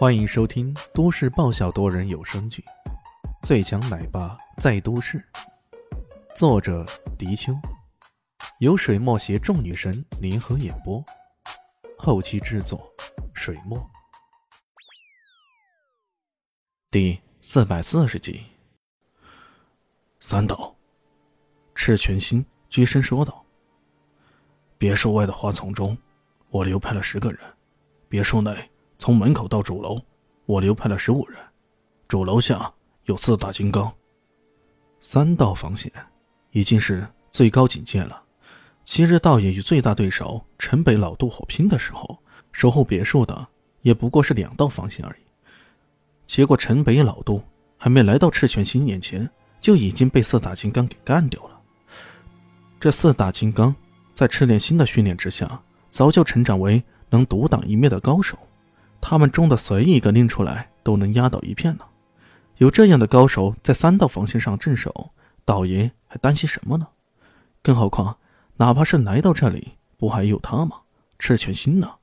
欢迎收听都市爆笑多人有声剧《最强奶爸在都市》，作者：迪秋，由水墨携众女神联合演播，后期制作：水墨。第四百四十集，三岛，赤泉心居身说道：“别墅外的花丛中，我留派了十个人；别墅内。”从门口到主楼，我留派了十五人。主楼下有四大金刚，三道防线，已经是最高警戒了。昔日道爷与最大对手城北老杜火拼的时候，守候别墅的也不过是两道防线而已。结果城北老杜还没来到赤泉心眼前，就已经被四大金刚给干掉了。这四大金刚在赤炼心的训练之下，早就成长为能独当一面的高手。他们中的随意一个拎出来都能压倒一片呢。有这样的高手在三道防线上镇守，道爷还担心什么呢？更何况，哪怕是来到这里，不还有他吗？赤泉心呢？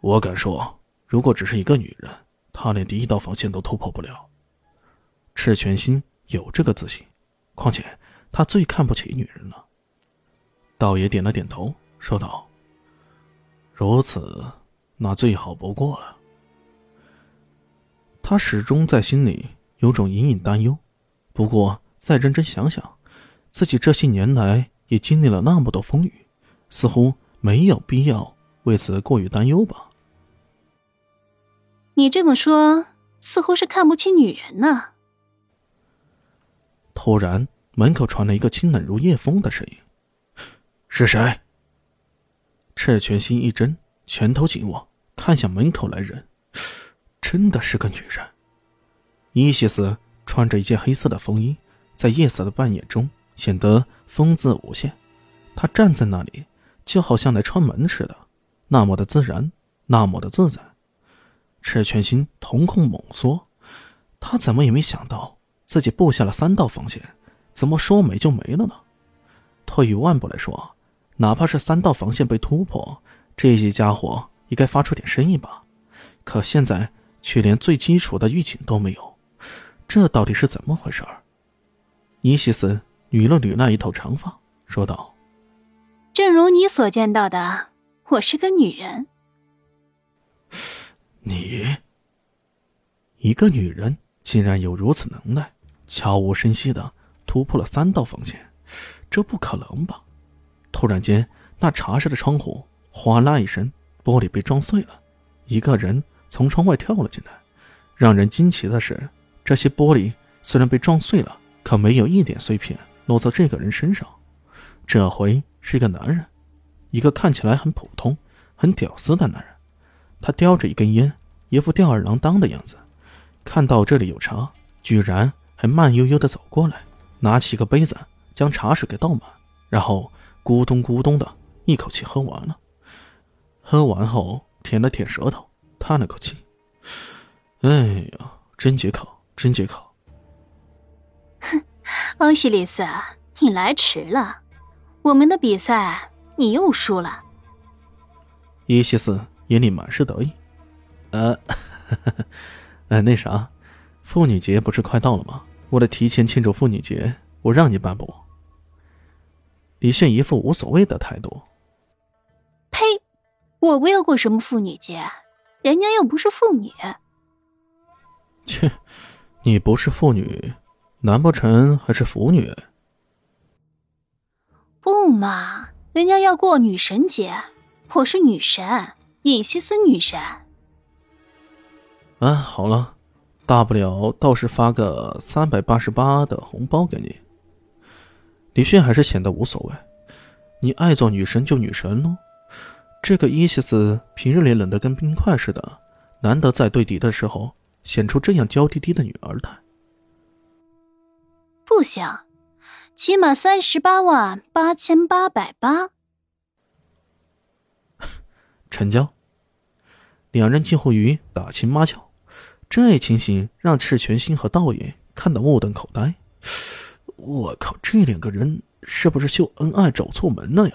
我敢说，如果只是一个女人，她连第一道防线都突破不了。赤泉心有这个自信，况且他最看不起女人了。道爷点了点头，说道：“如此。”那最好不过了。他始终在心里有种隐隐担忧，不过再认真想想，自己这些年来也经历了那么多风雨，似乎没有必要为此过于担忧吧。你这么说，似乎是看不起女人呢。突然，门口传来一个清冷如夜风的声音：“是谁？”赤泉心一怔。拳头紧握，看向门口来人，真的是个女人。伊西斯穿着一件黑色的风衣，在夜色的半掩中显得风姿无限。她站在那里，就好像来串门似的，那么的自然，那么的自在。赤泉心瞳孔猛缩，他怎么也没想到自己布下了三道防线，怎么说没就没了呢？退一万步来说，哪怕是三道防线被突破，这些家伙应该发出点声音吧，可现在却连最基础的预警都没有，这到底是怎么回事儿？伊西斯捋了捋那一头长发，说道：“正如你所见到的，我是个女人。你，一个女人竟然有如此能耐，悄无声息的突破了三道防线，这不可能吧？”突然间，那茶室的窗户。哗啦一声，玻璃被撞碎了，一个人从窗外跳了进来。让人惊奇的是，这些玻璃虽然被撞碎了，可没有一点碎片落在这个人身上。这回是一个男人，一个看起来很普通、很屌丝的男人。他叼着一根烟，一副吊儿郎当的样子。看到这里有茶，居然还慢悠悠的走过来，拿起一个杯子将茶水给倒满，然后咕咚咕咚的一口气喝完了。喝完后，舔了舔舌头，叹了口气：“哎呀，真解渴，真解渴。”哼，欧西里斯，你来迟了，我们的比赛你又输了。伊西斯眼里满是得意：“呃，呃，那啥，妇女节不是快到了吗？为了提前庆祝妇女节，我让你办不？”李炫一副无所谓的态度。我不要过什么妇女节？人家又不是妇女。切，你不是妇女，难不成还是腐女？不嘛，人家要过女神节，我是女神，尹西斯女神。啊，好了，大不了倒是发个三百八十八的红包给你。李迅还是显得无所谓，你爱做女神就女神喽。这个伊西斯平日里冷得跟冰块似的，难得在对敌的时候显出这样娇滴滴的女儿态。不行，起码三十八万八千八百八。成交。两人近乎于打情骂俏，这情形让赤泉心和道爷看得目瞪口呆。我靠，这两个人是不是秀恩爱找错门了呀？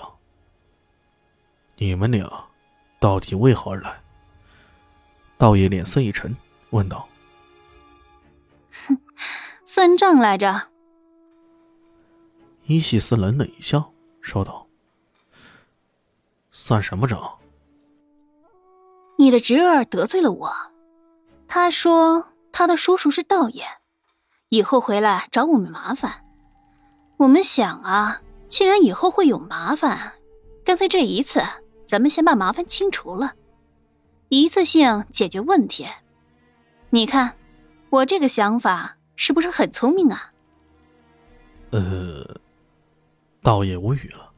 你们俩到底为何而来？道爷脸色一沉，问道：“哼，算账来着？”伊西斯冷冷一笑，说道：“算什么账？你的侄儿得罪了我，他说他的叔叔是道爷，以后回来找我们麻烦。我们想啊，既然以后会有麻烦，干脆这一次咱们先把麻烦清除了，一次性解决问题。你看，我这个想法是不是很聪明啊？”呃。道爷无语了。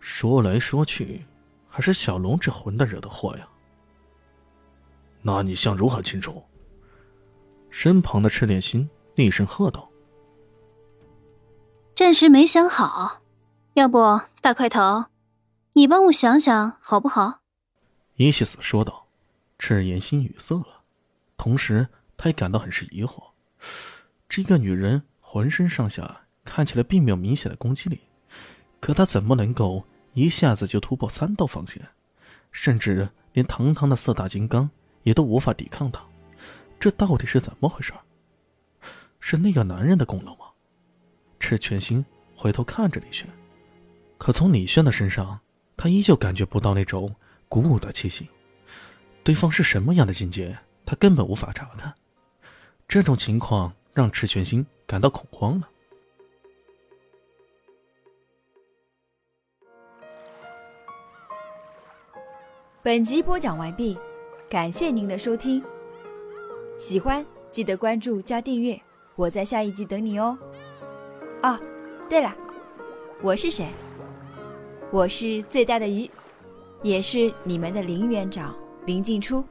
说来说去，还是小龙这混蛋惹的祸呀。那你想如何清除？身旁的赤练心厉声喝道：“暂时没想好，要不大块头，你帮我想想好不好？”伊西斯说道。赤炎心语塞了，同时他也感到很是疑惑：这个女人浑身上下……看起来并没有明显的攻击力，可她怎么能够一下子就突破三道防线，甚至连堂堂的四大金刚也都无法抵抗她？这到底是怎么回事？是那个男人的功劳吗？赤全心回头看着李轩，可从李轩的身上，他依旧感觉不到那种鼓舞的气息。对方是什么样的境界，他根本无法查看。这种情况让赤全心感到恐慌了。本集播讲完毕，感谢您的收听。喜欢记得关注加订阅，我在下一集等你哦。哦，对了，我是谁？我是最大的鱼，也是你们的林园长林静初。